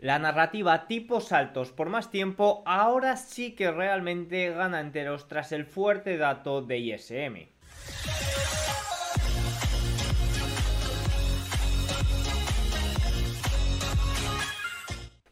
La narrativa tipos altos por más tiempo ahora sí que realmente gana enteros tras el fuerte dato de ISM.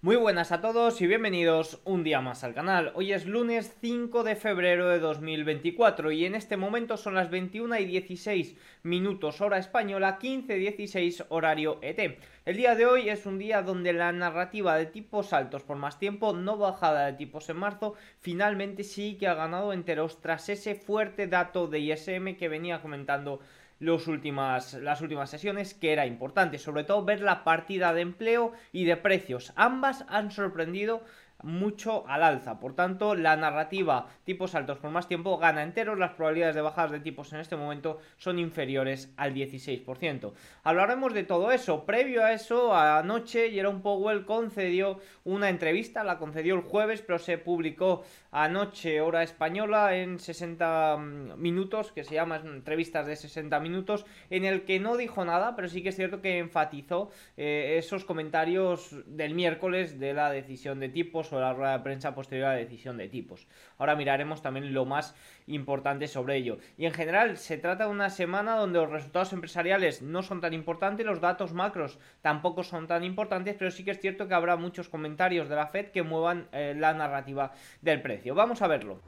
Muy buenas a todos y bienvenidos un día más al canal. Hoy es lunes 5 de febrero de 2024 y en este momento son las 21 y 16 minutos hora española, 15-16 horario ET. El día de hoy es un día donde la narrativa de tipos altos por más tiempo, no bajada de tipos en marzo, finalmente sí que ha ganado enteros tras ese fuerte dato de ISM que venía comentando los últimas, las últimas sesiones, que era importante, sobre todo ver la partida de empleo y de precios. Ambas han sorprendido mucho al alza. Por tanto, la narrativa tipos altos por más tiempo gana enteros. Las probabilidades de bajadas de tipos en este momento son inferiores al 16%. Hablaremos de todo eso. Previo a eso, anoche Jerome Powell concedió una entrevista. La concedió el jueves, pero se publicó anoche, hora española, en 60 mm, minutos, que se llama entrevistas de 60 minutos, en el que no dijo nada, pero sí que es cierto que enfatizó eh, esos comentarios del miércoles de la decisión de tipos la rueda de prensa posterior a la decisión de tipos. Ahora miraremos también lo más importante sobre ello. Y en general se trata de una semana donde los resultados empresariales no son tan importantes, los datos macros tampoco son tan importantes, pero sí que es cierto que habrá muchos comentarios de la Fed que muevan eh, la narrativa del precio. Vamos a verlo.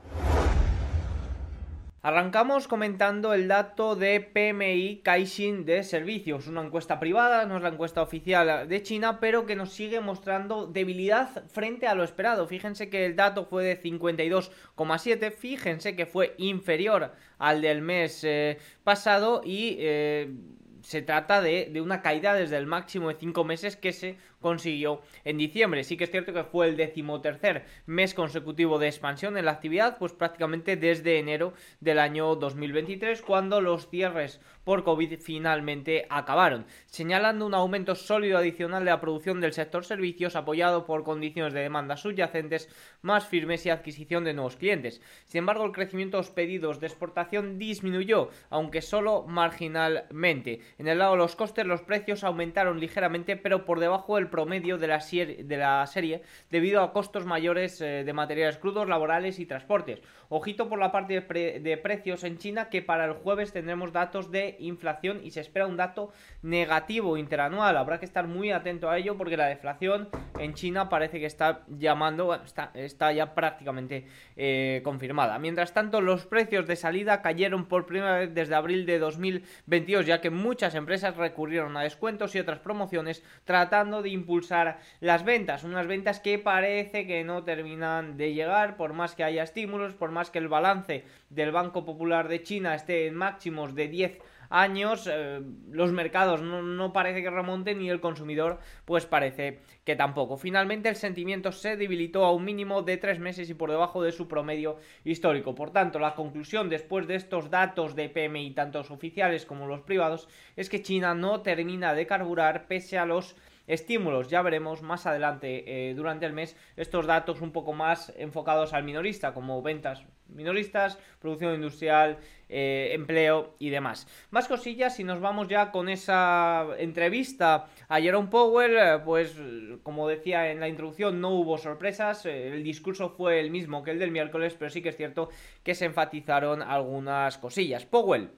Arrancamos comentando el dato de PMI Caixin de servicios, una encuesta privada, no es la encuesta oficial de China, pero que nos sigue mostrando debilidad frente a lo esperado. Fíjense que el dato fue de 52,7, fíjense que fue inferior al del mes eh, pasado y eh, se trata de, de, una caída desde el máximo de 5 meses que se consiguió en diciembre. Sí que es cierto que fue el decimotercer mes consecutivo de expansión en la actividad, pues prácticamente desde enero del año 2023, cuando los cierres por COVID finalmente acabaron, señalando un aumento sólido adicional de la producción del sector servicios apoyado por condiciones de demanda subyacentes más firmes y adquisición de nuevos clientes. Sin embargo, el crecimiento de los pedidos de exportación disminuyó, aunque solo marginalmente. En el lado de los costes, los precios aumentaron ligeramente, pero por debajo del promedio de la, de la serie debido a costos mayores eh, de materiales crudos, laborales y transportes. Ojito por la parte de, precios en China que para el jueves tendremos datos de inflación y se espera un dato negativo interanual. Habrá que estar muy atento a ello porque la deflación en China parece que está llamando, está, ya prácticamente eh, confirmada. Mientras tanto, los precios de salida cayeron por primera vez desde abril de 2022 ya que muchas empresas recurrieron a descuentos y otras promociones tratando de impulsar las ventas, unas ventas que parece que no terminan de llegar por más que haya estímulos, por más que el balance del Banco Popular de China esté en máximos de 10 años eh, los mercados no, no, parece que remonten y el consumidor pues parece que tampoco. Finalmente el sentimiento se debilitó a un mínimo de tres meses y por debajo de su promedio histórico. Por tanto, la conclusión después de estos datos de PMI, tanto los oficiales como los privados, es que China no termina de carburar pese a los estímulos. Ya veremos más adelante eh, durante el mes estos datos un poco más enfocados al minorista, como ventas minoristas, producción industrial, eh, empleo y demás. Más cosillas si nos vamos ya con esa entrevista a Jerome Powell, eh, pues como decía en la introducción no hubo sorpresas, el discurso fue el mismo que el del miércoles, pero sí que es cierto que se enfatizaron algunas cosillas. Powell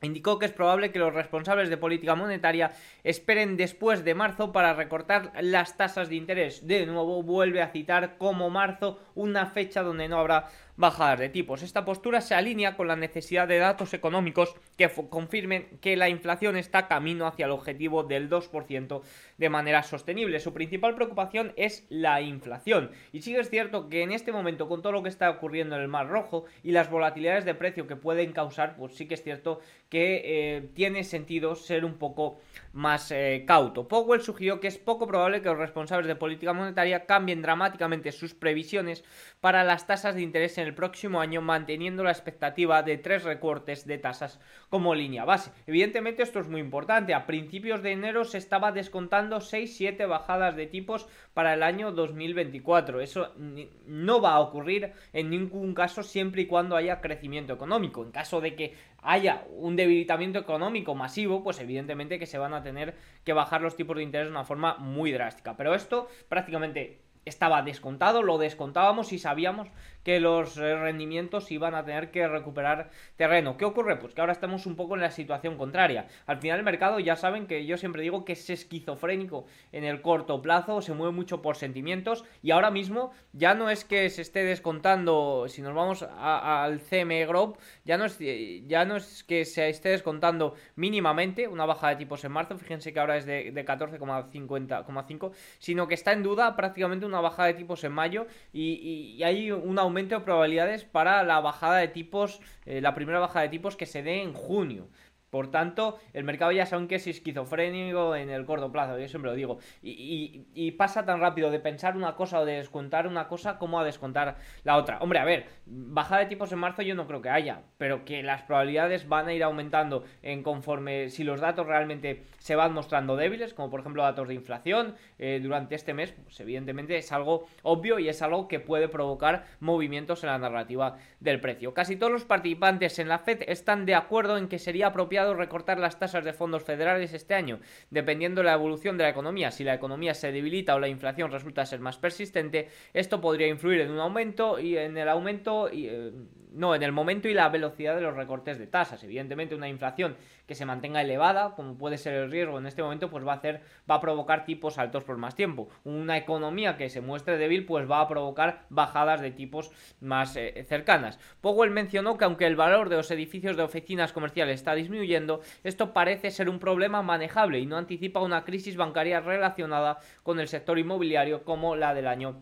Indicó que es probable que los responsables de política monetaria esperen después de marzo para recortar las tasas de interés. De nuevo vuelve a citar como marzo una fecha donde no habrá bajadas de tipos. Esta postura se alinea con la necesidad de datos económicos que confirmen que la inflación está camino hacia el objetivo del 2% de manera sostenible. Su principal preocupación es la inflación. Y sí es cierto que en este momento, con todo lo que está ocurriendo en el Mar Rojo y las volatilidades de precio que pueden causar, pues sí que es cierto que eh, tiene sentido ser un poco más eh, cauto. Powell sugirió que es poco probable que los responsables de política monetaria cambien dramáticamente sus previsiones para las tasas de interés en el próximo año manteniendo la expectativa de tres recortes de tasas como línea base. Evidentemente esto es muy importante. A principios de enero se estaba descontando 6-7 bajadas de tipos para el año 2024. Eso no va a ocurrir en ningún caso siempre y cuando haya crecimiento económico. En caso de que haya un debilitamiento económico masivo, pues evidentemente que se van a tener que bajar los tipos de interés de una forma muy drástica. Pero esto prácticamente estaba descontado, lo descontábamos y sabíamos que los eh, rendimientos iban a tener que recuperar terreno. ¿Qué ocurre? Pues que ahora estamos un poco en la situación contraria. Al final el mercado ya saben que yo siempre digo que es esquizofrénico en el corto plazo, se mueve mucho por sentimientos y ahora mismo ya no es que se esté descontando, si nos vamos al CME Group, ya no, es, ya no es que se esté descontando mínimamente una baja de tipos en marzo, fíjense que ahora es de, de 14,50,5, sino que está en duda prácticamente una bajada de tipos en mayo y hay un aumento de probabilidades para la bajada de tipos, eh, la primera bajada de tipos que se dé en junio. Por tanto, el mercado ya saben que es esquizofrénico en el corto plazo, yo siempre lo digo. Y, pasa tan rápido de pensar una cosa o de descontar una cosa como a descontar la otra. Hombre, a ver, bajada de tipos en marzo yo no creo que haya, pero que las probabilidades van a ir aumentando en conforme si los datos realmente se van mostrando débiles, como por ejemplo datos de inflación eh, durante este mes, pues evidentemente es algo obvio y es algo que puede provocar movimientos en la narrativa del precio. Casi todos los participantes en la Fed están de acuerdo en que sería apropiado recortar las tasas de fondos federales este año, dependiendo de la evolución de la economía. Si la economía se debilita o la inflación resulta ser más persistente, esto podría influir en un aumento y en el aumento y, eh, no, en el momento y la velocidad de los recortes de tasas. Evidentemente, una inflación que se mantenga elevada, como puede ser el riesgo en este momento, pues va a hacer, va a provocar tipos altos por más tiempo. Una economía que se muestre débil, pues va a provocar bajadas de tipos más eh, cercanas. Powell mencionó que aunque el valor de los edificios de oficinas comerciales está disminuyendo, esto parece ser un problema manejable y no anticipa una crisis bancaria relacionada con el sector inmobiliario como la del año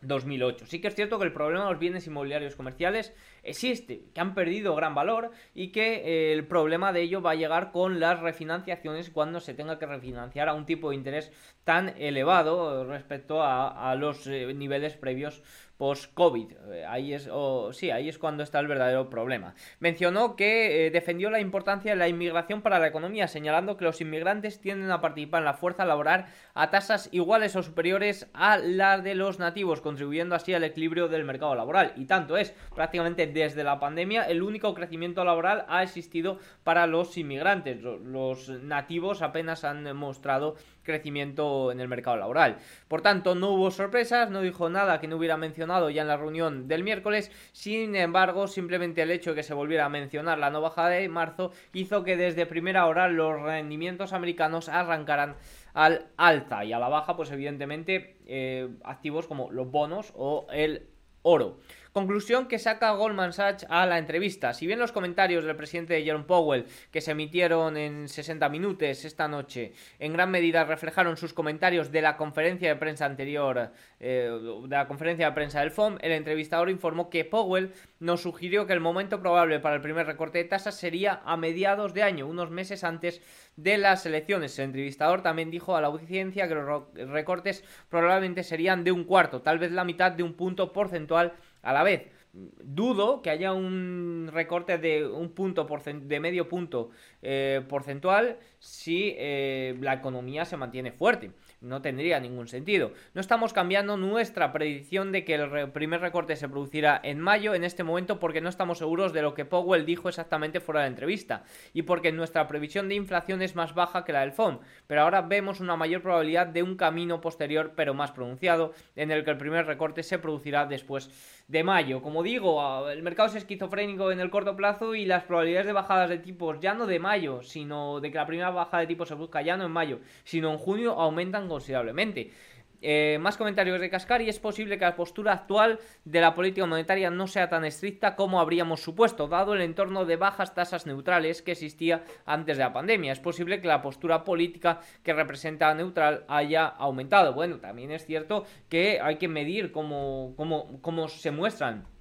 2008. Sí que es cierto que el problema de los bienes inmobiliarios comerciales existe, que han perdido gran valor y que eh, el problema de ello va a llegar con las refinanciaciones cuando se tenga que refinanciar a un tipo de interés tan elevado respecto a, los eh, niveles previos post-COVID. Eh, ahí es, sí, ahí es cuando está el verdadero problema. Mencionó que eh, defendió la importancia de la inmigración para la economía, señalando que los inmigrantes tienden a participar en la fuerza laboral a tasas iguales o superiores a las de los nativos, contribuyendo así al equilibrio del mercado laboral. Y tanto es, prácticamente desde la pandemia, el único crecimiento laboral ha existido para los inmigrantes. Los nativos apenas han mostrado crecimiento en el mercado laboral. Por tanto, no hubo sorpresas, no dijo nada que no hubiera mencionado ya en la reunión del miércoles, sin embargo, simplemente el hecho de que se volviera a mencionar la no bajada de marzo hizo que desde primera hora los rendimientos americanos arrancaran al alza y a la baja, pues evidentemente eh, activos como los bonos o el oro. Conclusión que saca Goldman Sachs a la entrevista. Si bien los comentarios del presidente Jerome Powell, que se emitieron en 60 minutos esta noche, en gran medida reflejaron sus comentarios de la conferencia de prensa anterior, eh, de la conferencia de prensa del FOM, el entrevistador informó que Powell nos sugirió que el momento probable para el primer recorte de tasas sería a mediados de año, unos meses antes de las elecciones. El entrevistador también dijo a la audiencia que los recortes probablemente serían de un cuarto, tal vez la mitad de un punto porcentual a la vez. Dudo que haya un recorte de un punto de medio punto eh, porcentual si eh, la economía se mantiene fuerte no tendría ningún sentido. No estamos cambiando nuestra predicción de que el primer recorte se producirá en mayo en este momento porque no estamos seguros de lo que Powell dijo exactamente fuera de la entrevista y porque nuestra previsión de inflación es más baja que la del FOM, pero ahora vemos una mayor probabilidad de un camino posterior pero más pronunciado en el que el primer recorte se producirá después de mayo. Como digo, el mercado es esquizofrénico en el corto plazo y las probabilidades de bajadas de tipos ya no de mayo, sino de que la primera bajada de tipos se busca ya no en mayo, sino en junio aumentan considerablemente. Eh, más comentarios de Cascari. Es posible que la postura actual de la política monetaria no sea tan estricta como habríamos supuesto, dado el entorno de bajas tasas neutrales que existía antes de la pandemia. Es posible que la postura política que representa neutral haya aumentado. Bueno, también es cierto que hay que medir cómo, cómo, cómo se muestran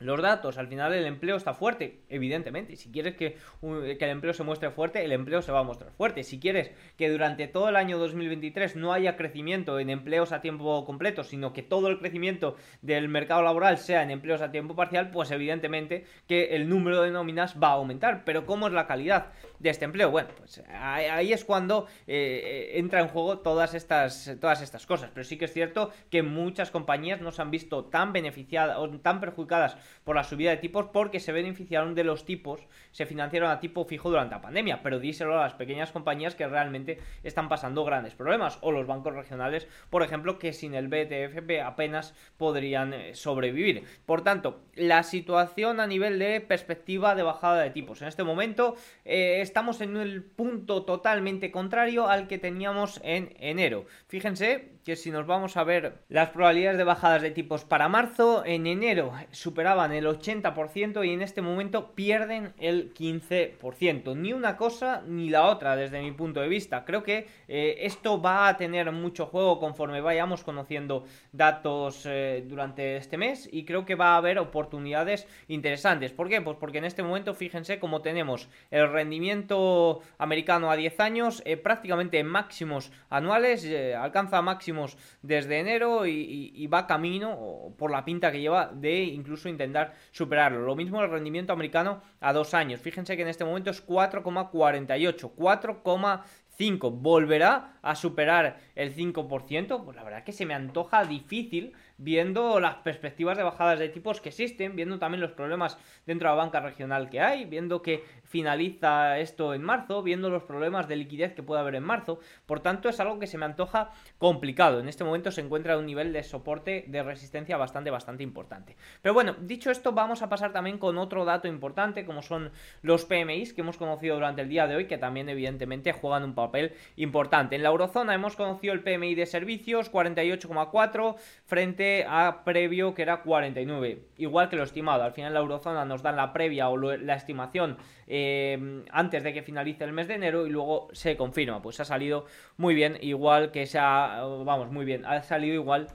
los datos, al final el empleo está fuerte, evidentemente. Si quieres que, que, el empleo se muestre fuerte, el empleo se va a mostrar fuerte. Si quieres que durante todo el año 2023 no haya crecimiento en empleos a tiempo completo, sino que todo el crecimiento del mercado laboral sea en empleos a tiempo parcial, pues evidentemente que el número de nóminas va a aumentar. Pero ¿cómo es la calidad de este empleo? Bueno, pues ahí es cuando eh, entra en juego todas estas, todas estas cosas. Pero sí que es cierto que muchas compañías no se han visto tan beneficiadas o tan perjudicadas por la subida de tipos porque se beneficiaron de los tipos, se financiaron a tipo fijo durante la pandemia, pero díselo a las pequeñas compañías que realmente están pasando grandes problemas, o los bancos regionales, por ejemplo, que sin el BTFP apenas podrían eh, sobrevivir. Por tanto, la situación a nivel de perspectiva de bajada de tipos. En este momento eh, estamos en el punto totalmente contrario al que teníamos en enero. Fíjense que si nos vamos a ver las probabilidades de bajadas de tipos para marzo, en enero superaban el 80% y en este momento pierden el 15%. Ni una cosa ni la otra desde mi punto de vista. Creo que eh, esto va a tener mucho juego conforme vayamos conociendo datos eh, durante este mes y creo que va a haber oportunidades interesantes. ¿Por qué? Pues porque en este momento fíjense cómo tenemos el rendimiento americano a 10 años eh, prácticamente en máximos anuales, alcanza máximos desde enero y, va camino, por la pinta que lleva, de incluso intentar superarlo. Lo mismo el rendimiento americano a dos años. Fíjense que en este momento es 4,48, 4,5. ¿Volverá a superar el 5%? Pues la verdad que se me antoja difícil viendo las perspectivas de bajadas de tipos que existen, viendo también los problemas dentro de la banca regional que hay, viendo que finaliza esto en marzo, viendo los problemas de liquidez que puede haber en marzo. Por tanto, es algo que se me antoja complicado. En este momento se encuentra a un nivel de soporte de resistencia bastante, bastante importante. Pero bueno, dicho esto, vamos a pasar también con otro dato importante, como son los PMIs que hemos conocido durante el día de hoy, que también evidentemente juegan un papel importante. En la eurozona hemos conocido el PMI de servicios, 48,4 frente a previo que era 49, igual que lo estimado. Al final la eurozona nos dan la previa o la estimación eh, antes de que finalice el mes de enero y luego se confirma. Pues ha salido muy bien, igual que se ha, vamos, muy bien, ha salido igual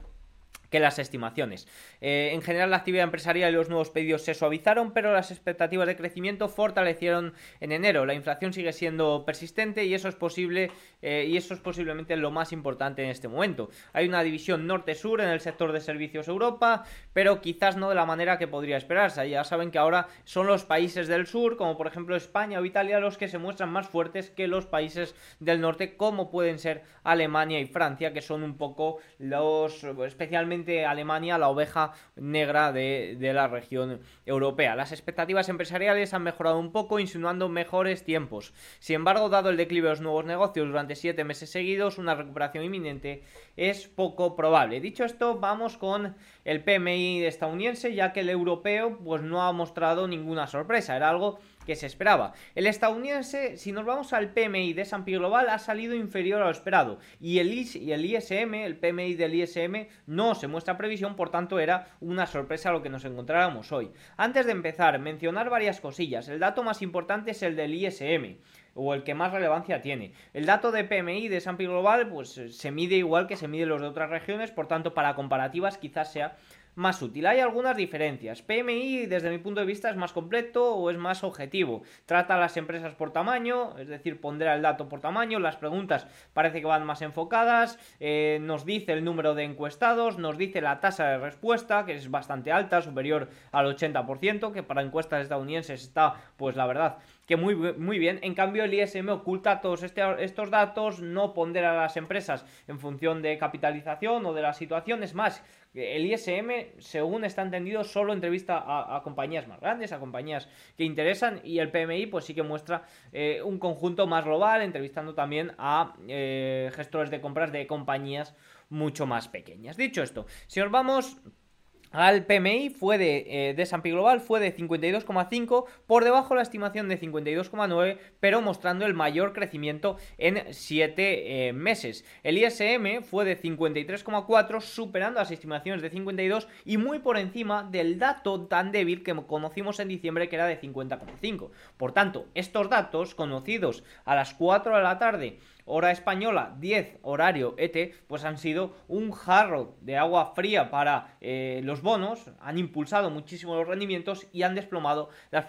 que las estimaciones. Eh, en general, la actividad empresarial y los nuevos pedidos se suavizaron, pero las expectativas de crecimiento fortalecieron en enero. La inflación sigue siendo persistente y eso es posible eh, y eso es posiblemente lo más importante en este momento. Hay una división norte-sur en el sector de servicios Europa, pero quizás no de la manera que podría esperarse. Ya saben que ahora son los países del sur, como por ejemplo España o Italia, los que se muestran más fuertes que los países del norte, como pueden ser Alemania y Francia, que son un poco los especialmente Alemania la oveja negra de, la región europea. Las expectativas empresariales han mejorado un poco, insinuando mejores tiempos. Sin embargo, dado el declive de los nuevos negocios durante siete meses seguidos, una recuperación inminente es poco probable. Dicho esto, vamos con el PMI estadounidense, ya que el europeo pues no ha mostrado ninguna sorpresa. Era algo que se esperaba. El estadounidense, si nos vamos al PMI de S&P Global, ha salido inferior a lo esperado. Y el, ISM, el PMI del ISM, no se muestra previsión, por tanto era una sorpresa lo que nos encontráramos hoy. Antes de empezar, mencionar varias cosillas. El dato más importante es el del ISM o el que más relevancia tiene. El dato de PMI de S&P Global pues se mide igual que se mide los de otras regiones, por tanto para comparativas quizás sea más útil. Hay algunas diferencias. PMI, desde mi punto de vista, es más completo o es más objetivo. Trata a las empresas por tamaño, es decir, pondrá el dato por tamaño. Las preguntas parece que van más enfocadas. Eh, nos dice el número de encuestados, nos dice la tasa de respuesta, que es bastante alta, superior al 80%, que para encuestas estadounidenses está, pues la verdad, que muy, muy bien. En cambio, el ISM oculta todos este, estos datos, no pondera a las empresas en función de capitalización o de la situación. Es más, el ISM, según está entendido, solo entrevista a, compañías más grandes, a compañías que interesan, y el PMI, pues sí que muestra eh, un conjunto más global, entrevistando también a eh, gestores de compras de compañías mucho más pequeñas. Dicho esto, si nos vamos al PMI fue de, eh, de S&P Global fue de 52,5 por debajo de la estimación de 52,9 pero mostrando el mayor crecimiento en 7 eh, meses. El ISM fue de 53,4 superando las estimaciones de 52 y muy por encima del dato tan débil que conocimos en diciembre que era de 50,5 por tanto estos datos conocidos a las 4 de la tarde hora española, 10 horario ET, pues han sido un jarro de agua fría para eh, los bonos, han impulsado muchísimo los rendimientos y han desplomado las,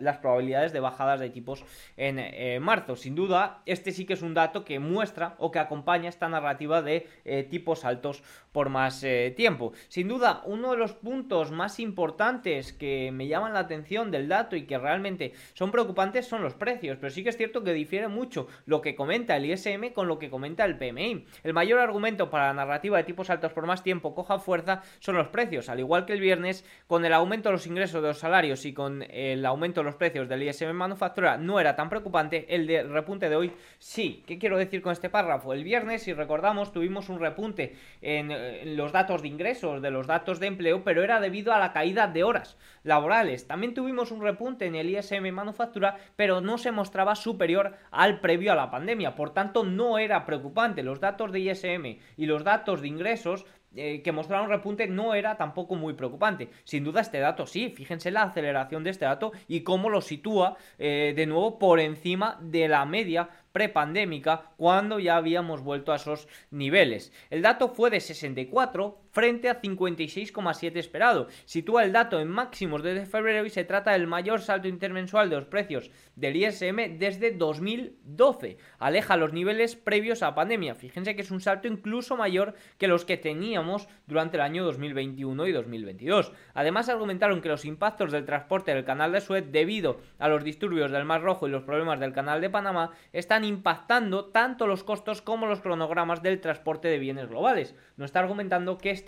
las probabilidades de bajadas de tipos en eh, marzo. Sin duda, este sí que es un dato que muestra o que acompaña esta narrativa de eh, tipos altos por más tiempo. Sin duda, uno de los puntos más importantes que me llaman la atención del dato y que realmente son preocupantes son los precios, pero sí que es cierto que difiere mucho lo que comenta el ISM con lo que comenta el PMI. El mayor argumento para la narrativa de tipos altos por más tiempo coja fuerza son los precios, al igual que el viernes, con el aumento de los ingresos de los salarios y con el aumento de los precios del ISM manufactura no era tan preocupante, el repunte de hoy sí. ¿Qué quiero decir con este párrafo? El viernes, si recordamos, tuvimos un repunte en, en los datos de ingresos, de los datos de empleo, pero era debido a la caída de horas laborales. También tuvimos un repunte en el ISM manufactura, pero no se mostraba superior al previo a la pandemia. Por tanto, no era preocupante. Los datos de ISM y los datos de ingresos eh, que mostraron repunte no era tampoco muy preocupante. Sin duda este dato sí, fíjense la aceleración de este dato y cómo lo sitúa eh, de nuevo por encima de la media prepandémica cuando ya habíamos vuelto a esos niveles. El dato fue de 64 frente a 56,7 esperado. Sitúa el dato en máximos desde febrero y se trata del mayor salto intermensual de los precios del ISM desde 2012. Aleja los niveles previos a pandemia. Fíjense que es un salto incluso mayor que los que teníamos durante el año 2021 y 2022. Además argumentaron que los impactos del transporte del canal de Suez debido a los disturbios del Mar Rojo y los problemas del canal de Panamá están impactando tanto los costos como los cronogramas del transporte de bienes globales. No está argumentando que este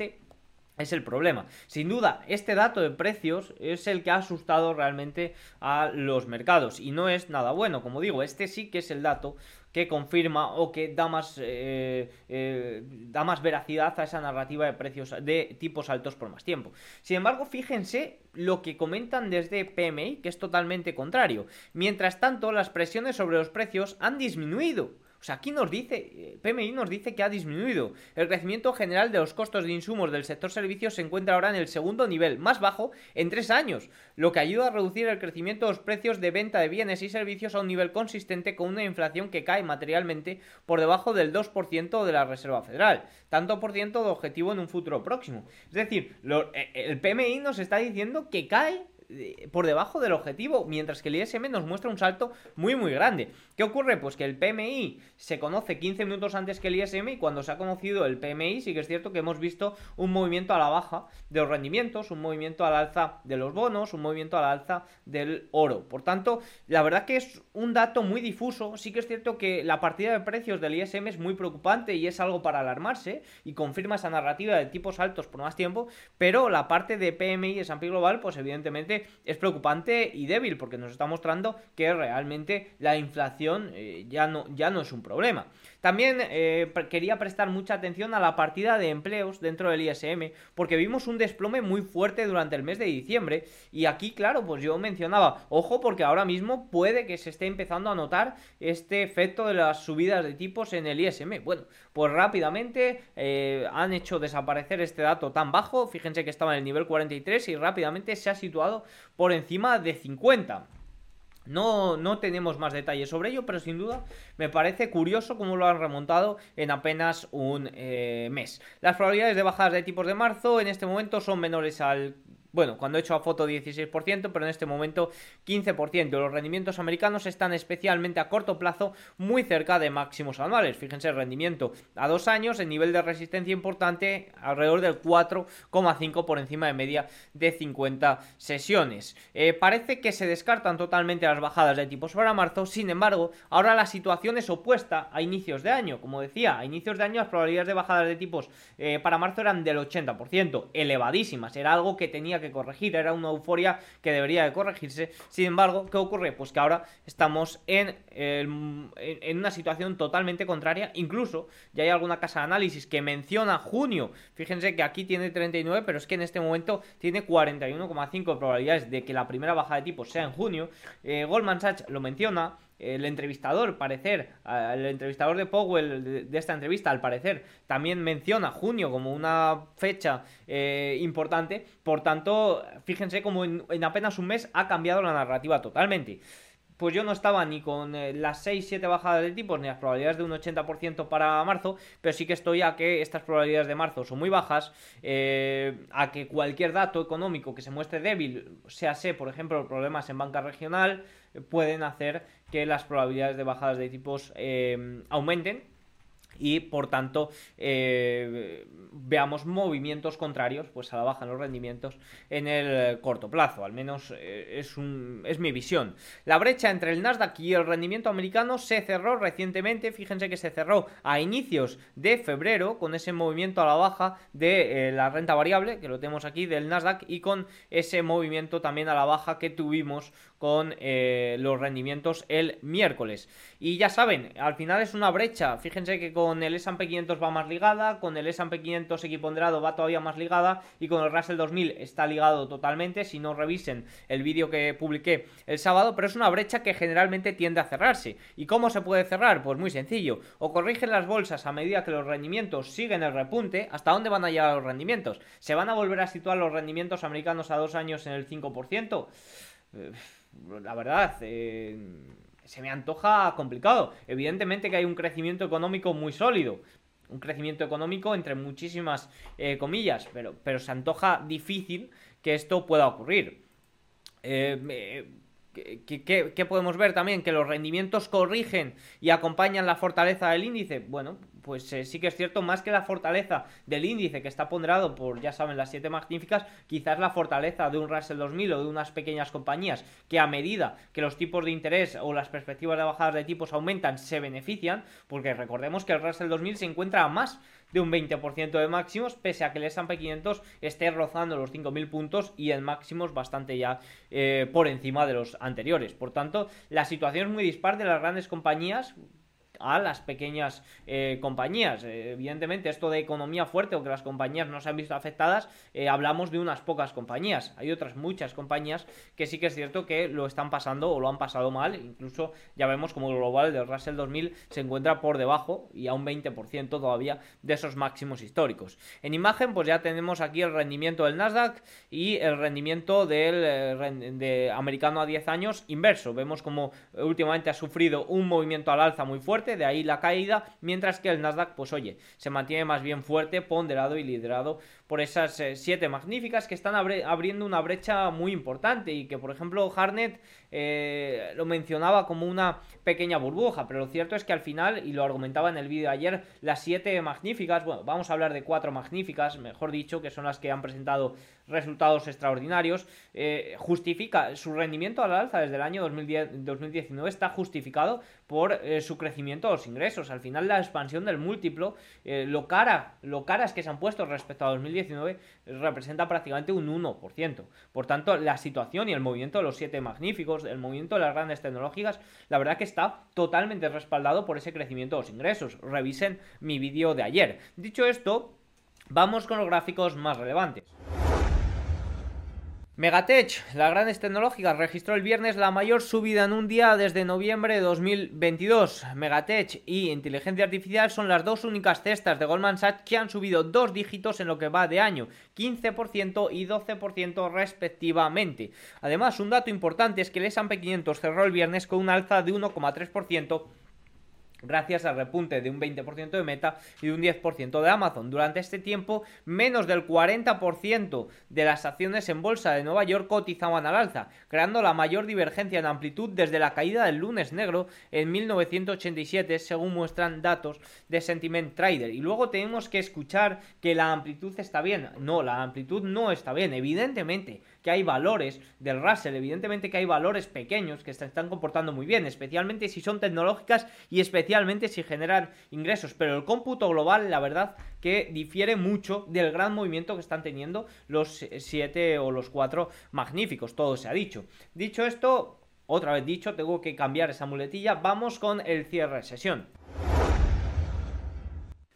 es el problema. Sin duda, este dato de precios es el que ha asustado realmente a los mercados y no es nada bueno. Como digo, este sí que es el dato que confirma o que da más, eh, eh, da más veracidad a esa narrativa de precios de tipos altos por más tiempo. Sin embargo, fíjense lo que comentan desde PMI, que es totalmente contrario. Mientras tanto, las presiones sobre los precios han disminuido. O sea, aquí nos dice, eh, PMI nos dice que ha disminuido. El crecimiento general de los costos de insumos del sector servicios se encuentra ahora en el segundo nivel, más bajo en tres años, lo que ayuda a reducir el crecimiento de los precios de venta de bienes y servicios a un nivel consistente con una inflación que cae materialmente por debajo del 2% de la Reserva Federal, tanto por ciento de objetivo en un futuro próximo. Es decir, eh, el PMI nos está diciendo que cae por debajo del objetivo, mientras que el ISM nos muestra un salto muy muy grande. ¿Qué ocurre? Pues que el PMI se conoce 15 minutos antes que el ISM y cuando se ha conocido el PMI sí que es cierto que hemos visto un movimiento a la baja de los rendimientos, un movimiento al alza de los bonos, un movimiento al alza del oro. Por tanto, la verdad que es un dato muy difuso, sí que es cierto que la partida de precios del ISM es muy preocupante y es algo para alarmarse y confirma esa narrativa de tipos altos por más tiempo, pero la parte de PMI de S&P Global pues evidentemente es preocupante y débil porque nos está mostrando que realmente la inflación eh, ya, no, ya no es un problema. También eh, quería prestar mucha atención a la partida de empleos dentro del ISM, porque vimos un desplome muy fuerte durante el mes de diciembre. Y aquí, claro, pues yo mencionaba, ojo, porque ahora mismo puede que se esté empezando a notar este efecto de las subidas de tipos en el ISM. Bueno, pues rápidamente eh, han hecho desaparecer este dato tan bajo. Fíjense que estaba en el nivel 43 y rápidamente se ha situado por encima de 50. No, no tenemos más detalles sobre ello, pero sin duda me parece curioso cómo lo han remontado en apenas un eh, mes. Las probabilidades de bajadas de tipos de marzo en este momento son menores al bueno, cuando he hecho a foto 16%, pero en este momento 15%. Los rendimientos americanos están especialmente a corto plazo muy cerca de máximos anuales. Fíjense, el rendimiento a dos años, el nivel de resistencia importante alrededor del 4,5 por encima de media de 50 sesiones. Eh, parece que se descartan totalmente las bajadas de tipos para marzo, sin embargo, ahora la situación es opuesta a inicios de año. Como decía, a inicios de año las probabilidades de bajadas de tipos eh, para marzo eran del 80%, elevadísimas, era algo que tenía que corregir, era una euforia que debería de corregirse. Sin embargo, ¿qué ocurre? Pues que ahora estamos en, en una situación totalmente contraria. Incluso ya hay alguna casa de análisis que menciona junio. Fíjense que aquí tiene 39, pero es que en este momento tiene 41,5 probabilidades de que la primera baja de tipos sea en junio. Eh, Goldman Sachs lo menciona el entrevistador, parecer, el entrevistador de Powell de, esta entrevista, al parecer, también menciona junio como una fecha eh, importante. Por tanto, fíjense como en, apenas un mes ha cambiado la narrativa totalmente. Pues yo no estaba ni con eh, las 6-7 bajadas de tipos ni las probabilidades de un 80% para marzo, pero sí que estoy a que estas probabilidades de marzo son muy bajas, eh, a que cualquier dato económico que se muestre débil, sea sé, por ejemplo, problemas en banca regional, pueden hacer que las probabilidades de bajadas de tipos aumenten y por tanto eh, veamos movimientos contrarios pues a la baja en los rendimientos en el corto plazo. Al menos eh, es, un, es mi visión. La brecha entre el Nasdaq y el rendimiento americano se cerró recientemente. Fíjense que se cerró a inicios de febrero con ese movimiento a la baja de eh, la renta variable que lo tenemos aquí del Nasdaq y con ese movimiento también a la baja que tuvimos con los rendimientos el miércoles y ya saben al final es una brecha fíjense que con con el S&P 500 va más ligada, con el S&P 500 equiponderado va todavía más ligada y con el Russell 2000 está ligado totalmente, si no revisen el vídeo que publiqué el sábado, pero es una brecha que generalmente tiende a cerrarse. ¿Y cómo se puede cerrar? Pues muy sencillo, o corrigen las bolsas a medida que los rendimientos siguen el repunte, ¿hasta dónde van a llegar los rendimientos? ¿Se van a volver a situar los rendimientos americanos a dos años en el 5%? La verdad, eh, se me antoja complicado. Evidentemente que hay un crecimiento económico muy sólido. Un crecimiento económico entre muchísimas eh, comillas, pero, pero se antoja difícil que esto pueda ocurrir. Eh, ¿qué, podemos ver también? Que los rendimientos corrigen y acompañan la fortaleza del índice. Bueno, pues eh, sí que es cierto, más que la fortaleza del índice que está ponderado por, ya saben, las siete magníficas, quizás la fortaleza de un Russell 2000 o de unas pequeñas compañías que a medida que los tipos de interés o las perspectivas de bajadas de tipos aumentan, se benefician, porque recordemos que el Russell 2000 se encuentra a más de un 20% de máximos, pese a que el S&P 500 esté rozando los 5.000 puntos y en máximos bastante ya eh, por encima de los anteriores. Por tanto, la situación es muy dispar de las grandes compañías, a las pequeñas eh, compañías. Eh, evidentemente, esto de economía fuerte o que las compañías no se han visto afectadas, eh, hablamos de unas pocas compañías. Hay otras muchas compañías que sí que es cierto que lo están pasando o lo han pasado mal. Incluso ya vemos como el global del Russell 2000 se encuentra por debajo y a un 20% todavía de esos máximos históricos. En imagen, pues ya tenemos aquí el rendimiento del Nasdaq y el rendimiento del de americano a 10 años inverso. Vemos como últimamente ha sufrido un movimiento al alza muy fuerte de ahí la caída, mientras que el Nasdaq, pues oye, se mantiene más bien fuerte, ponderado y liderado por esas eh, siete magníficas que están abriendo una brecha muy importante y que, por ejemplo, Harnett eh, lo mencionaba como una pequeña burbuja, pero lo cierto es que al final, y lo argumentaba en el vídeo de ayer, las siete magníficas, bueno, vamos a hablar de cuatro magníficas, mejor dicho, que son las que han presentado resultados extraordinarios, eh, justifica su rendimiento al alza desde el año 2010, 2019 está justificado por eh, su crecimiento de los ingresos. Al final la expansión del múltiplo, lo cara, lo caras que se han puesto respecto a 2019 representa prácticamente un 1%. Por tanto, la situación y el movimiento de los siete magníficos el movimiento de las grandes tecnológicas, la verdad que está totalmente respaldado por ese crecimiento de los ingresos. Revisen mi vídeo de ayer. Dicho esto, vamos con los gráficos más relevantes. Megatech, las grandes tecnológicas, registró el viernes la mayor subida en un día desde noviembre de 2022. Megatech y inteligencia artificial son las dos únicas cestas de Goldman Sachs que han subido dos dígitos en lo que va de año, 15% y 12% respectivamente. Además, un dato importante es que el S&P 500 cerró el viernes con un alza de 1,3% gracias al repunte de un 20% de Meta y de un 10% de Amazon. Durante este tiempo, menos del 40% de las acciones en bolsa de Nueva York cotizaban al alza, creando la mayor divergencia en amplitud desde la caída del lunes negro en 1987, según muestran datos de Sentiment Trader. Y luego tenemos que escuchar que la amplitud está bien. No, la amplitud no está bien. Evidentemente, que hay valores del Russell, evidentemente que hay valores pequeños que se están comportando muy bien, especialmente si son tecnológicas y especialmente si generan ingresos, pero el cómputo global, la verdad, que difiere mucho del gran movimiento que están teniendo los siete o los cuatro magníficos, todo se ha dicho. Dicho esto, otra vez dicho, tengo que cambiar esa muletilla, vamos con el cierre de sesión.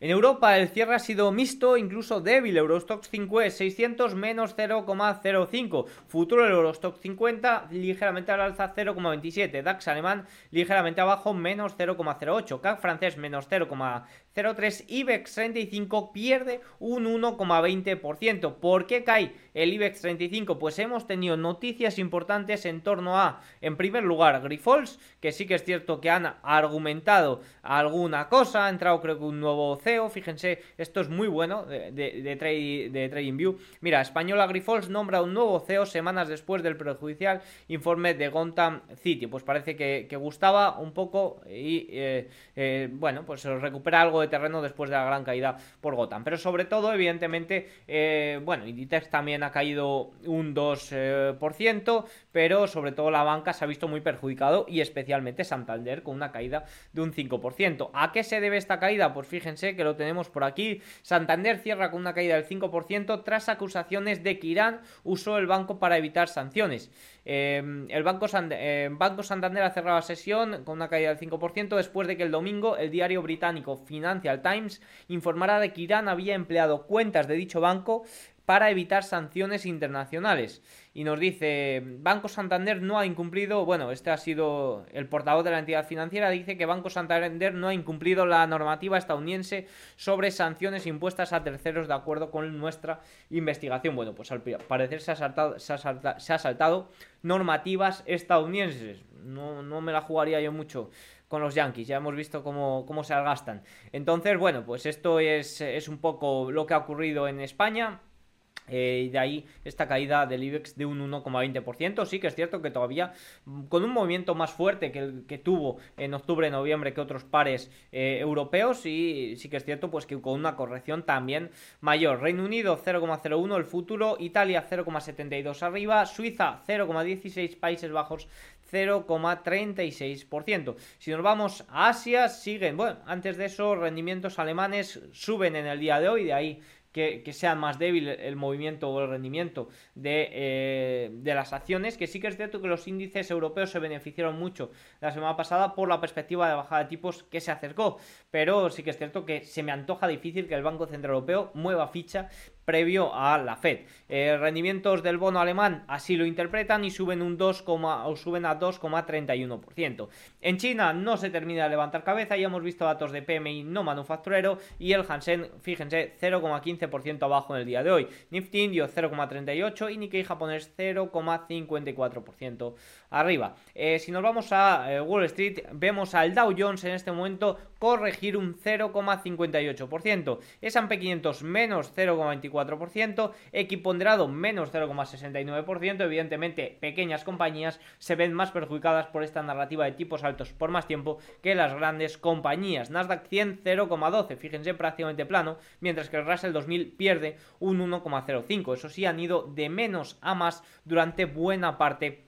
En Europa el cierre ha sido mixto, incluso débil. Eurostox 5 600 menos 0,05. Futuro el Eurostox 50 ligeramente al alza 0,27. DAX alemán ligeramente abajo menos 0,08. CAC francés menos 0,05. 0,3. IBEX 35 pierde un 1,20%. ¿Por qué cae el IBEX 35? Pues hemos tenido noticias importantes en torno a, en primer lugar, Grifols, que sí que es cierto que han argumentado alguna cosa, ha entrado creo que un nuevo CEO, fíjense, esto es muy bueno de, de, de, TradingView. Mira, Española Grifols nombra un nuevo CEO semanas después del perjudicial informe de Gotham City. Pues parece que, gustaba un poco y, eh, eh, bueno, pues recupera algo terreno después de la gran caída por Gotham. Pero sobre todo, evidentemente, eh, bueno, Inditex también ha caído un 2%, pero sobre todo la banca se ha visto muy perjudicado y especialmente Santander con una caída de un 5%. ¿A qué se debe esta caída? Pues fíjense que lo tenemos por aquí. Santander cierra con una caída del 5% tras acusaciones de que Irán usó el banco para evitar sanciones. Em, el Banco, eh, banco, Santander ha cerrado la sesión con una caída del 5% después de que el domingo el diario británico Financial Times informara de que Irán había empleado cuentas de dicho banco para evitar sanciones internacionales. Y nos dice, Banco Santander no ha incumplido, bueno, este ha sido el portavoz de la entidad financiera, dice que Banco Santander no ha incumplido la normativa estadounidense sobre sanciones impuestas a terceros de acuerdo con nuestra investigación. Bueno, pues al parecer se ha saltado, se ha saltado, normativas estadounidenses. No, no me la jugaría yo mucho con los Yankees. Ya hemos visto cómo, cómo se gastan. Entonces, bueno, pues esto es, es un poco lo que ha ocurrido en España. Eh, y de ahí esta caída del IBEX de un 1,20%. Sí que es cierto que todavía mm, con un movimiento más fuerte que el que tuvo en octubre-noviembre que otros pares eh, europeos. Y sí que es cierto pues que con una corrección también mayor. Reino Unido 0,01 el futuro, Italia 0,72 arriba, Suiza 0,16, Países Bajos 0,36%. Si nos vamos a Asia, siguen, bueno, antes de eso, rendimientos alemanes suben en el día de hoy, de ahí que, sea más débil el movimiento o el rendimiento eh, de, las acciones, que sí que es cierto que los índices europeos se beneficiaron mucho la semana pasada por la perspectiva de bajada de tipos que se acercó, pero sí que es cierto que se me antoja difícil que el Banco Central Europeo mueva ficha previo a la Fed. Eh, rendimientos del bono alemán así lo interpretan y suben un 2, o suben a 2,31%. En China no se termina de levantar cabeza, ya hemos visto datos de PMI no manufacturero y el Hansen, fíjense, 0,15% abajo en el día de hoy. Nifty indio 0,38 y Nikkei japonés 0,54% arriba. Eh, si nos vamos a eh, Wall Street, vemos al Dow Jones en este momento corregir un 0,58%. S&P 500 menos 0,24%, equiponderado menos 0,69%. Evidentemente, pequeñas compañías se ven más perjudicadas por esta narrativa de tipos altos por más tiempo que las grandes compañías. Nasdaq 100 0,12, fíjense prácticamente plano, mientras que el Russell 2000 pierde un 1,05. Eso sí, han ido de menos a más durante buena parte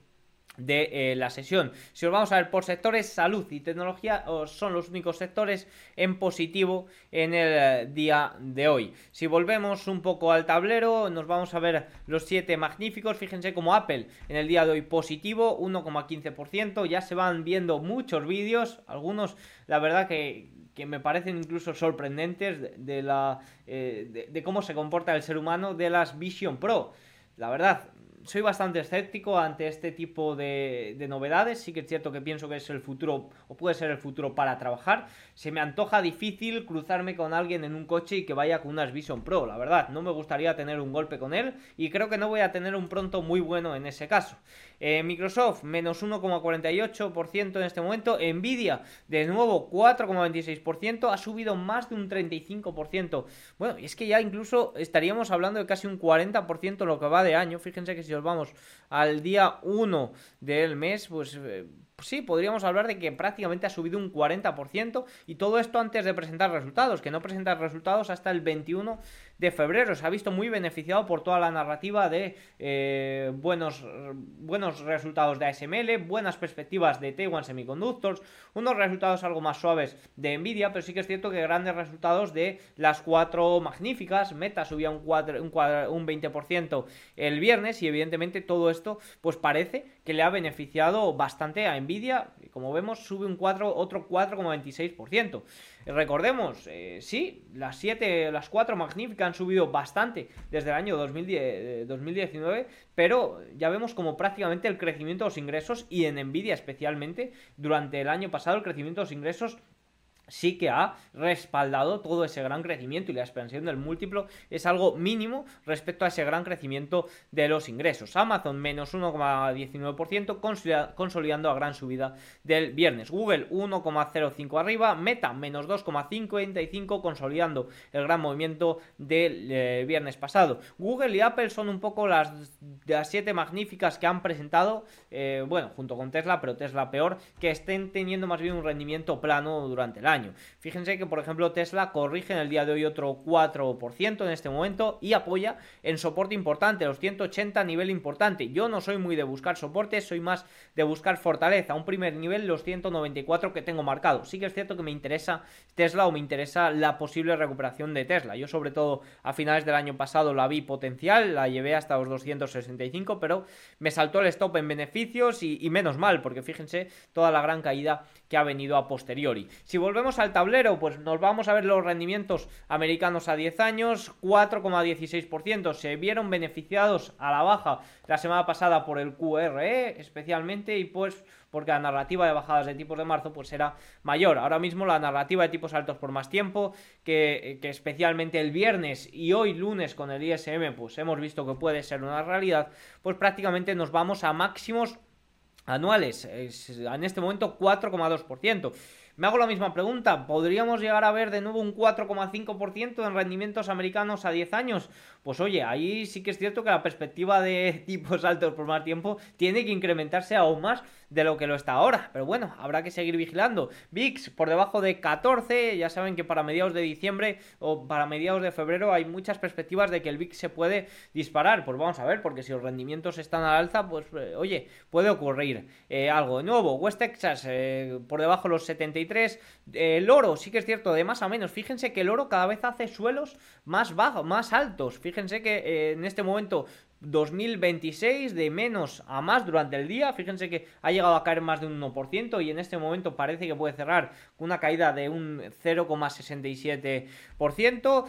de eh, la sesión. Si os vamos a ver por sectores, salud y tecnología son los únicos sectores en positivo en el eh, día de hoy. Si volvemos un poco al tablero, nos vamos a ver los siete magníficos. Fíjense como Apple en el día de hoy positivo, 1,15%. Ya se van viendo muchos vídeos, algunos la verdad que, me parecen incluso sorprendentes de, la, eh, de cómo se comporta el ser humano de las Vision Pro. La verdad, soy bastante escéptico ante este tipo de, novedades. Sí que es cierto que pienso que es el futuro, o puede ser el futuro para trabajar. Se me antoja difícil cruzarme con alguien en un coche y que vaya con unas Vision Pro, la verdad. No me gustaría tener un golpe con él y creo que no voy a tener un pronto muy bueno en ese caso. Eh, Microsoft, menos 1,48% en este momento. Nvidia, de nuevo, 4,26%. Ha subido más de un 35%. Bueno, y es que ya incluso estaríamos hablando de casi un 40% lo que va de año. Fíjense que si os vamos al día 1 del mes, pues... Eh, sí, podríamos hablar de que prácticamente ha subido un 40% y todo esto antes de presentar resultados, que no presenta resultados hasta el 21 de febrero. Se ha visto muy beneficiado por toda la narrativa de eh, buenos, buenos resultados de ASML, buenas perspectivas de Taiwan Semiconductors, unos resultados algo más suaves de Nvidia, pero sí que es cierto que grandes resultados de las cuatro magníficas. Meta subía un, un, un 20% el viernes y evidentemente todo esto pues parece que le ha beneficiado bastante a Nvidia. Como vemos sube un 4, otro 4,26%. Recordemos, eh, sí, las 7, las 4 magníficas han subido bastante desde el año 2010, 2019, eh, pero ya vemos como prácticamente el crecimiento de los ingresos y en Nvidia especialmente durante el año pasado el crecimiento de los ingresos sí que ha respaldado todo ese gran crecimiento y la expansión del múltiplo es algo mínimo respecto a ese gran crecimiento de los ingresos. Amazon menos 1,19% consolidando a gran subida del viernes. Google 1,05 arriba, Meta menos 2,55 consolidando el gran movimiento del eh, viernes pasado. Google y Apple son un poco las, las siete magníficas que han presentado, eh, bueno, junto con Tesla, pero Tesla peor, que estén teniendo más bien un rendimiento plano durante el año. Fíjense que, por ejemplo, Tesla corrige en el día de hoy otro 4% en este momento y apoya en soporte importante, los 180 nivel importante. Yo no soy muy de buscar soporte, soy más de buscar fortaleza. Un primer nivel, los 194 que tengo marcado. Sí que es cierto que me interesa Tesla o me interesa la posible recuperación de Tesla. Yo, sobre todo, a finales del año pasado la vi potencial, la llevé hasta los 265, pero me saltó el stop en beneficios y, y menos mal, porque fíjense toda la gran caída que ha venido a posteriori. Si volvemos al tablero, pues nos vamos a ver los rendimientos americanos a 10 años, 4,16%. Se vieron beneficiados a la baja la semana pasada por el QRE especialmente y pues porque la narrativa de bajadas de tipos de marzo pues era mayor. Ahora mismo la narrativa de tipos altos por más tiempo, que, que, especialmente el viernes y hoy lunes con el ISM pues hemos visto que puede ser una realidad, pues prácticamente nos vamos a máximos anuales, en este momento 4,2%. Me hago la misma pregunta, ¿podríamos llegar a ver de nuevo un 4,5% en rendimientos americanos a 10 años? Pues oye, ahí sí que es cierto que la perspectiva de tipos altos por más tiempo tiene que incrementarse aún más de lo que lo está ahora. Pero bueno, habrá que seguir vigilando. VIX por debajo de 14, ya saben que para mediados de diciembre o para mediados de febrero hay muchas perspectivas de que el VIX se puede disparar. Pues vamos a ver, porque si los rendimientos están al alza, pues eh, oye, puede ocurrir eh, algo de nuevo. West Texas eh, por debajo de los 73. El oro, sí que es cierto, de más a menos. Fíjense que el oro cada vez hace suelos más bajos, más altos. Fíjense que en este momento 2026 de menos a más durante el día. Fíjense que ha llegado a caer más de un 1% y en este momento parece que puede cerrar con una caída de un 0,67%.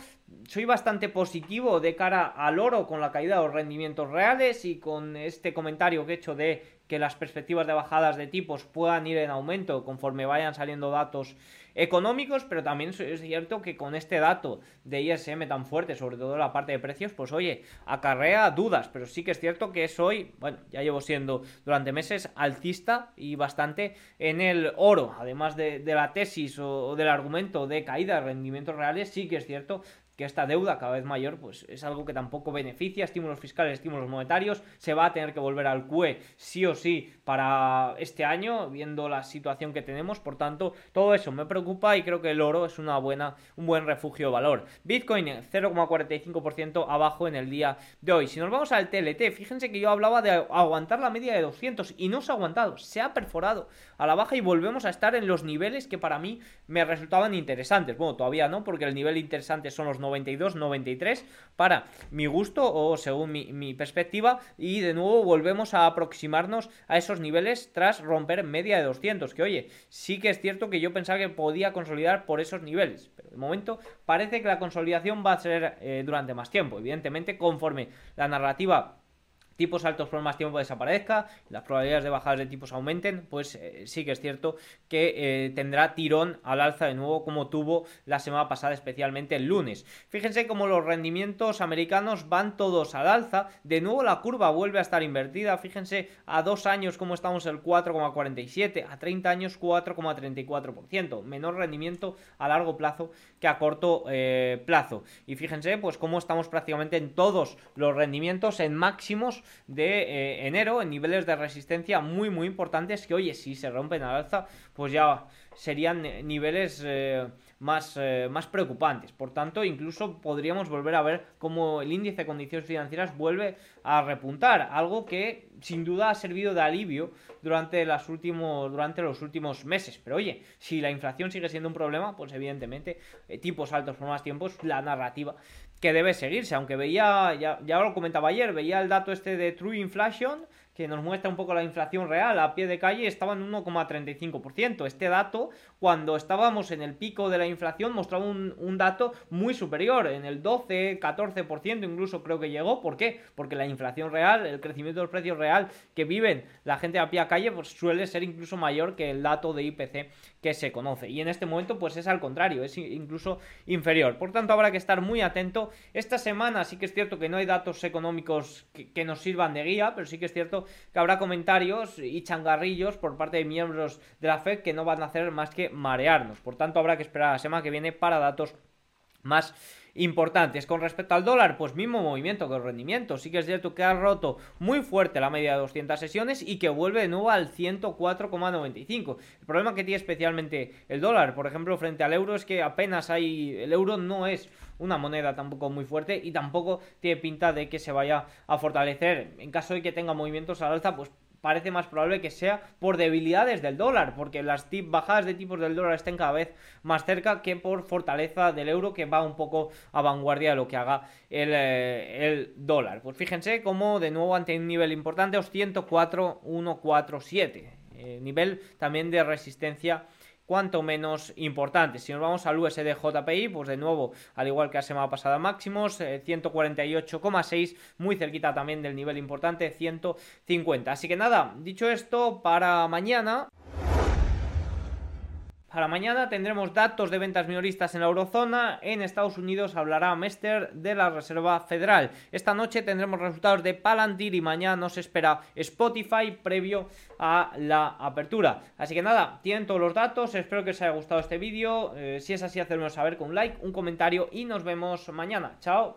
Soy bastante positivo de cara al oro con la caída de los rendimientos reales y con este comentario que he hecho de que las perspectivas de bajadas de tipos puedan ir en aumento conforme vayan saliendo datos económicos, pero también es cierto que con este dato de ISM tan fuerte, sobre todo la parte de precios, pues oye, acarrea dudas, pero sí que es cierto que es hoy, bueno, ya llevo siendo durante meses alcista y bastante en el oro, además de, la tesis o, del argumento de caída de rendimientos reales, sí que es cierto que esta deuda cada vez mayor pues es algo que tampoco beneficia, estímulos fiscales, estímulos monetarios, se va a tener que volver al QE sí o sí para este año, viendo la situación que tenemos, por tanto, todo eso me preocupa y creo que el oro es una buena, un buen refugio valor. Bitcoin 0,45% abajo en el día de hoy. Si nos vamos al TLT, fíjense que yo hablaba de aguantar la media de 200 y no se ha aguantado, se ha perforado a la baja y volvemos a estar en los niveles que para mí me resultaban interesantes. Bueno, todavía no, porque el nivel interesante son los 92, 93 para mi gusto o según mi, perspectiva. Y de nuevo volvemos a aproximarnos a esos niveles tras romper media de 200 que oye, sí que es cierto que yo pensaba que podía consolidar por esos niveles pero de momento parece que la consolidación va a ser eh, durante más tiempo. Evidentemente conforme la narrativa tipos altos por más tiempo desaparezca, las probabilidades de bajadas de tipos aumenten, pues eh, sí que es cierto que eh, tendrá tirón al alza de nuevo como tuvo la semana pasada, especialmente el lunes. Fíjense cómo los rendimientos americanos van todos al alza, de nuevo la curva vuelve a estar invertida, fíjense a dos años como estamos el 4,47, a 30 años 4,34%, menor rendimiento a largo plazo que a corto eh, plazo. Y fíjense pues cómo estamos prácticamente en todos los rendimientos en máximos de eh, enero en niveles de resistencia muy muy importantes que oye si se rompen al alza pues ya serían niveles eh, más, eh, más preocupantes. Por tanto, incluso podríamos volver a ver cómo el índice de condiciones financieras vuelve a repuntar, algo que sin duda ha servido de alivio durante, las últimos, durante los últimos meses. Pero oye, si la inflación sigue siendo un problema, pues evidentemente tipos altos por más tiempos, la narrativa que debe seguirse, aunque veía, ya, ya lo comentaba ayer, veía el dato este de True Inflation, que nos muestra un poco la inflación real a pie de calle, estaba en 1,35%. Este dato, cuando estábamos en el pico de la inflación, mostraba un, dato muy superior, en el 12, 14%, incluso creo que llegó. ¿Por qué? Porque la inflación real, el crecimiento del precio real que viven la gente a pie de calle, pues suele ser incluso mayor que el dato de IPC que se conoce. Y en este momento, pues es al contrario, es incluso inferior. Por tanto, habrá que estar muy atento. Esta semana sí que es cierto que no hay datos económicos que, nos sirvan de guía, pero sí que es cierto que habrá comentarios y changarrillos por parte de miembros de la FED que no van a hacer más que marearnos. Por tanto, habrá que esperar a la semana que viene para datos más importantes. Con respecto al dólar, pues mismo movimiento que el rendimiento. Sí que es cierto que ha roto muy fuerte la media de 200 sesiones y que vuelve de nuevo al 104,95. El problema que tiene especialmente el dólar, por ejemplo, frente al euro, es que apenas hay. El euro no es una moneda tampoco muy fuerte y tampoco tiene pinta de que se vaya a fortalecer. En caso de que tenga movimientos al alza, pues parece más probable que sea por debilidades del dólar, porque las bajadas de tipos del dólar estén cada vez más cerca que por fortaleza del euro, que va un poco a vanguardia de lo que haga el, eh, dólar. Pues fíjense cómo de nuevo ante un nivel importante, os 104.147, eh, nivel también de resistencia cuanto menos importante. Si nos vamos al USD JPI, pues de nuevo, al igual que la semana pasada, máximos 148,6, eh, muy cerquita también del nivel importante, 150. Así que nada, dicho esto, para mañana... Para mañana tendremos datos de ventas minoristas en la eurozona. En Estados Unidos hablará Mester de la Reserva Federal. Esta noche tendremos resultados de Palantir y mañana nos espera Spotify previo a la apertura. Así que nada, tienen todos los datos. Espero que os haya gustado este vídeo. Eh, si es así, hacérmelo saber con un like, un comentario y nos vemos mañana. Chao.